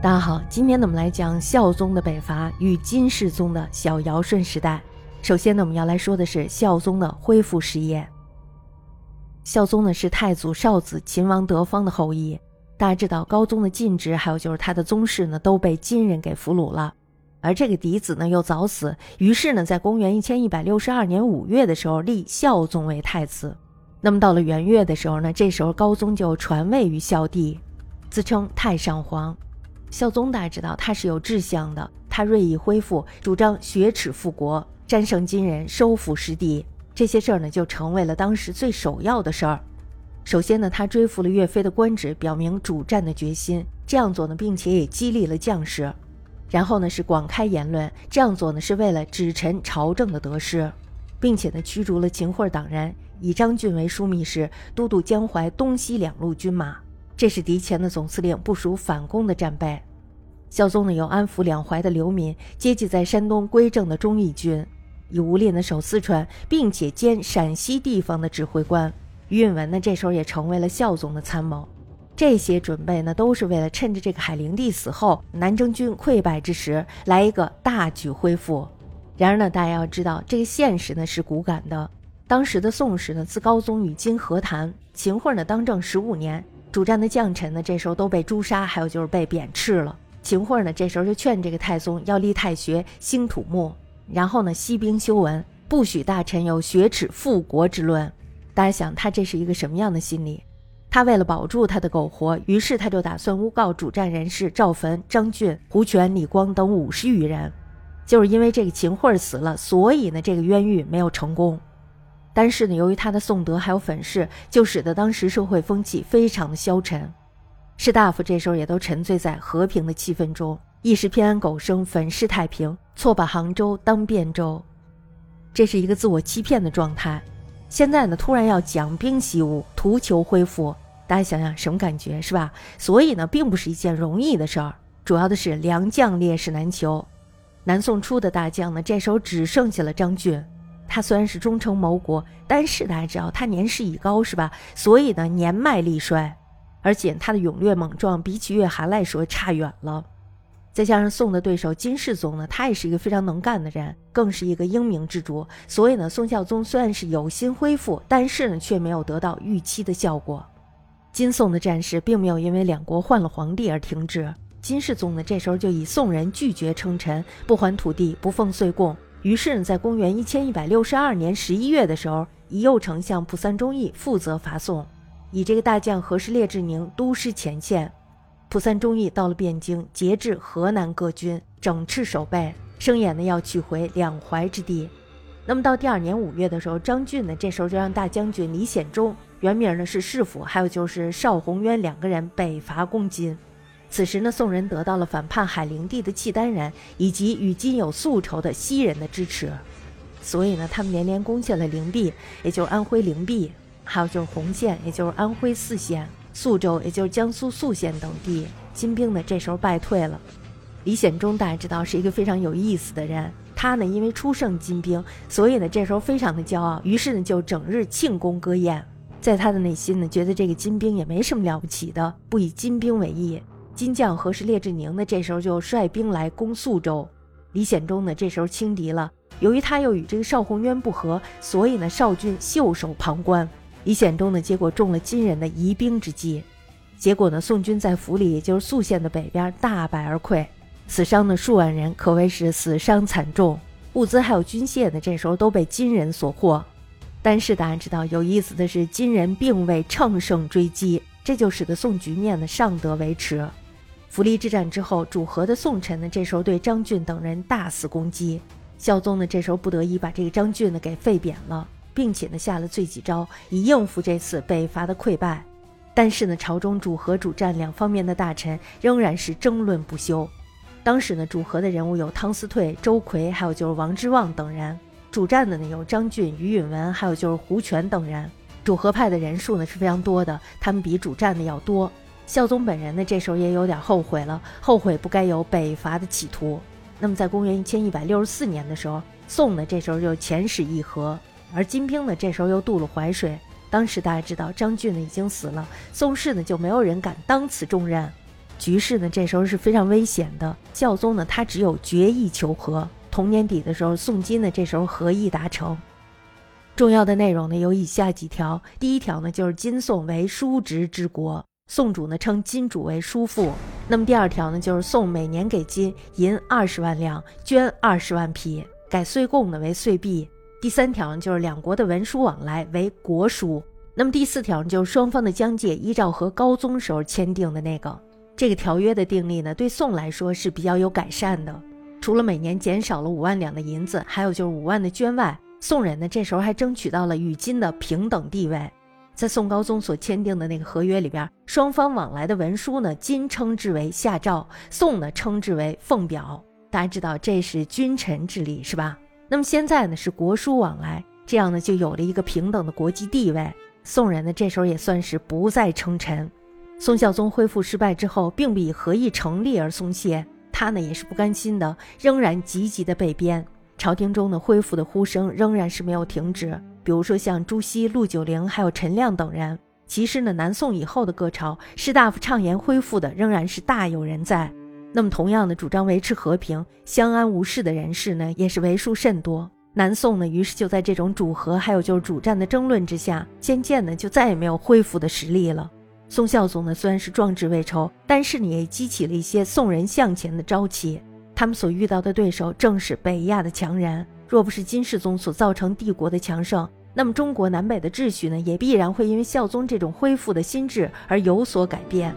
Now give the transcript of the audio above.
大家好，今天呢我们来讲孝宗的北伐与金世宗的小尧舜时代。首先呢我们要来说的是孝宗的恢复事业。孝宗呢是太祖少子秦王德方的后裔，大家知道高宗的晋侄还有就是他的宗室呢都被金人给俘虏了，而这个嫡子呢又早死，于是呢在公元一千一百六十二年五月的时候立孝宗为太子。那么到了元月的时候呢，这时候高宗就传位于孝帝，自称太上皇。孝宗大家知道他是有志向的，他锐意恢复，主张雪耻复国，战胜金人，收复失地，这些事儿呢就成为了当时最首要的事儿。首先呢，他追复了岳飞的官职，表明主战的决心。这样做呢，并且也激励了将士。然后呢，是广开言论，这样做呢是为了指陈朝政的得失，并且呢驱逐了秦桧党人，以张俊为枢密使，都督江淮东西两路军马。这是敌前的总司令部署反攻的战备。孝宗呢，又安抚两淮的流民，接济在山东归正的忠义军，以吴令的守四川，并且兼陕西地方的指挥官。于允文呢，这时候也成为了孝宗的参谋。这些准备呢，都是为了趁着这个海陵帝死后，南征军溃败之时，来一个大举恢复。然而呢，大家要知道，这个现实呢是骨感的。当时的宋史呢，自高宗与金和谈，秦桧呢当政十五年。主战的将臣呢，这时候都被诛杀，还有就是被贬斥了。秦桧呢，这时候就劝这个太宗要立太学，兴土木，然后呢，息兵修文，不许大臣有雪耻复国之论。大家想，他这是一个什么样的心理？他为了保住他的苟活，于是他就打算诬告主战人士赵棼、张俊、胡权、李光等五十余人。就是因为这个秦桧死了，所以呢，这个冤狱没有成功。但是呢，由于他的颂德还有粉饰，就使得当时社会风气非常的消沉，士大夫这时候也都沉醉在和平的气氛中，一时偏安狗生，粉饰太平，错把杭州当汴州，这是一个自我欺骗的状态。现在呢，突然要讲兵习武，图求恢复，大家想想什么感觉是吧？所以呢，并不是一件容易的事儿，主要的是良将烈士难求。南宋初的大将呢，这时候只剩下了张俊。他虽然是忠诚谋国，但是大家知道他年事已高，是吧？所以呢，年迈力衰，而且他的勇略猛壮比起岳涵来说差远了。再加上宋的对手金世宗呢，他也是一个非常能干的人，更是一个英明之主。所以呢，宋孝宗虽然是有心恢复，但是呢，却没有得到预期的效果。金宋的战事并没有因为两国换了皇帝而停止。金世宗呢，这时候就以宋人拒绝称臣、不还土地、不奉岁贡。于是呢，在公元一千一百六十二年十一月的时候，以右丞相蒲三忠义负责伐宋，以这个大将何时烈志宁督师前线。蒲散忠义到了汴京，节制河南各军，整饬守备，声言呢要取回两淮之地。那么到第二年五月的时候，张俊呢这时候就让大将军李显忠，原名呢是世辅，还有就是邵宏渊两个人北伐攻金。此时呢，宋人得到了反叛海陵帝的契丹人以及与金有宿仇的西人的支持，所以呢，他们连连攻下了灵璧，也就是安徽灵璧，还有就是洪县，也就是安徽泗县、宿州，也就是江苏宿县等地。金兵呢，这时候败退了。李显忠大家知道是一个非常有意思的人，他呢因为出胜金兵，所以呢这时候非常的骄傲，于是呢就整日庆功歌宴。在他的内心呢，觉得这个金兵也没什么了不起的，不以金兵为意。金将何氏列志宁呢？这时候就率兵来攻宿州。李显忠呢，这时候轻敌了。由于他又与这个邵宏渊不和，所以呢，邵军袖手旁观。李显忠呢，结果中了金人的疑兵之计。结果呢，宋军在府里，也就是宿县的北边，大败而溃，死伤呢数万人，可谓是死伤惨重。物资还有军械呢，这时候都被金人所获。但是大家知道，有意思的是，金人并未乘胜追击，这就使得宋局面呢尚得维持。福利之战之后，主和的宋臣呢，这时候对张俊等人大肆攻击。孝宗呢，这时候不得已把这个张俊呢给废贬了，并且呢下了罪己诏，以应付这次北伐的溃败。但是呢，朝中主和主战两方面的大臣仍然是争论不休。当时呢，主和的人物有汤思退、周奎，还有就是王之望等人；主战的呢有张俊、于允文，还有就是胡权等人。主和派的人数呢是非常多的，他们比主战的要多。孝宗本人呢，这时候也有点后悔了，后悔不该有北伐的企图。那么，在公元一千一百六十四年的时候，宋呢这时候就遣使议和，而金兵呢这时候又渡了淮水。当时大家知道张俊呢已经死了，宋氏呢就没有人敢当此重任。局势呢这时候是非常危险的。孝宗呢他只有决意求和。同年底的时候，宋金呢这时候和议达成。重要的内容呢有以下几条：第一条呢就是金宋为叔侄之国，宋主呢称金主为叔父。那么第二条呢就是宋每年给金银二十万两，绢二十万匹，改岁贡呢为岁币。第三条呢就是两国的文书往来为国书。那么第四条呢就是双方的疆界依照和高宗时候签订的那个这个条约的订立呢，对宋来说是比较有改善的。除了每年减少了五万两的银子，还有就是五万的绢外。宋人呢，这时候还争取到了与金的平等地位。在宋高宗所签订的那个合约里边，双方往来的文书呢，金称之为下诏，宋呢称之为奉表。大家知道这是君臣之礼，是吧？那么现在呢是国书往来，这样呢就有了一个平等的国际地位。宋人呢这时候也算是不再称臣。宋孝宗恢复失败之后，并不以合议成立而松懈，他呢也是不甘心的，仍然积极的被编。朝廷中的恢复的呼声仍然是没有停止，比如说像朱熹、陆九龄还有陈亮等人。其实呢，南宋以后的各朝士大夫畅言恢复的仍然是大有人在。那么，同样的主张维持和平、相安无事的人士呢，也是为数甚多。南宋呢，于是就在这种主和还有就是主战的争论之下，渐渐的就再也没有恢复的实力了。宋孝宗呢，虽然是壮志未酬，但是你也激起了一些宋人向前的朝气。他们所遇到的对手正是北亚的强人，若不是金世宗所造成帝国的强盛，那么中国南北的秩序呢，也必然会因为孝宗这种恢复的心智而有所改变。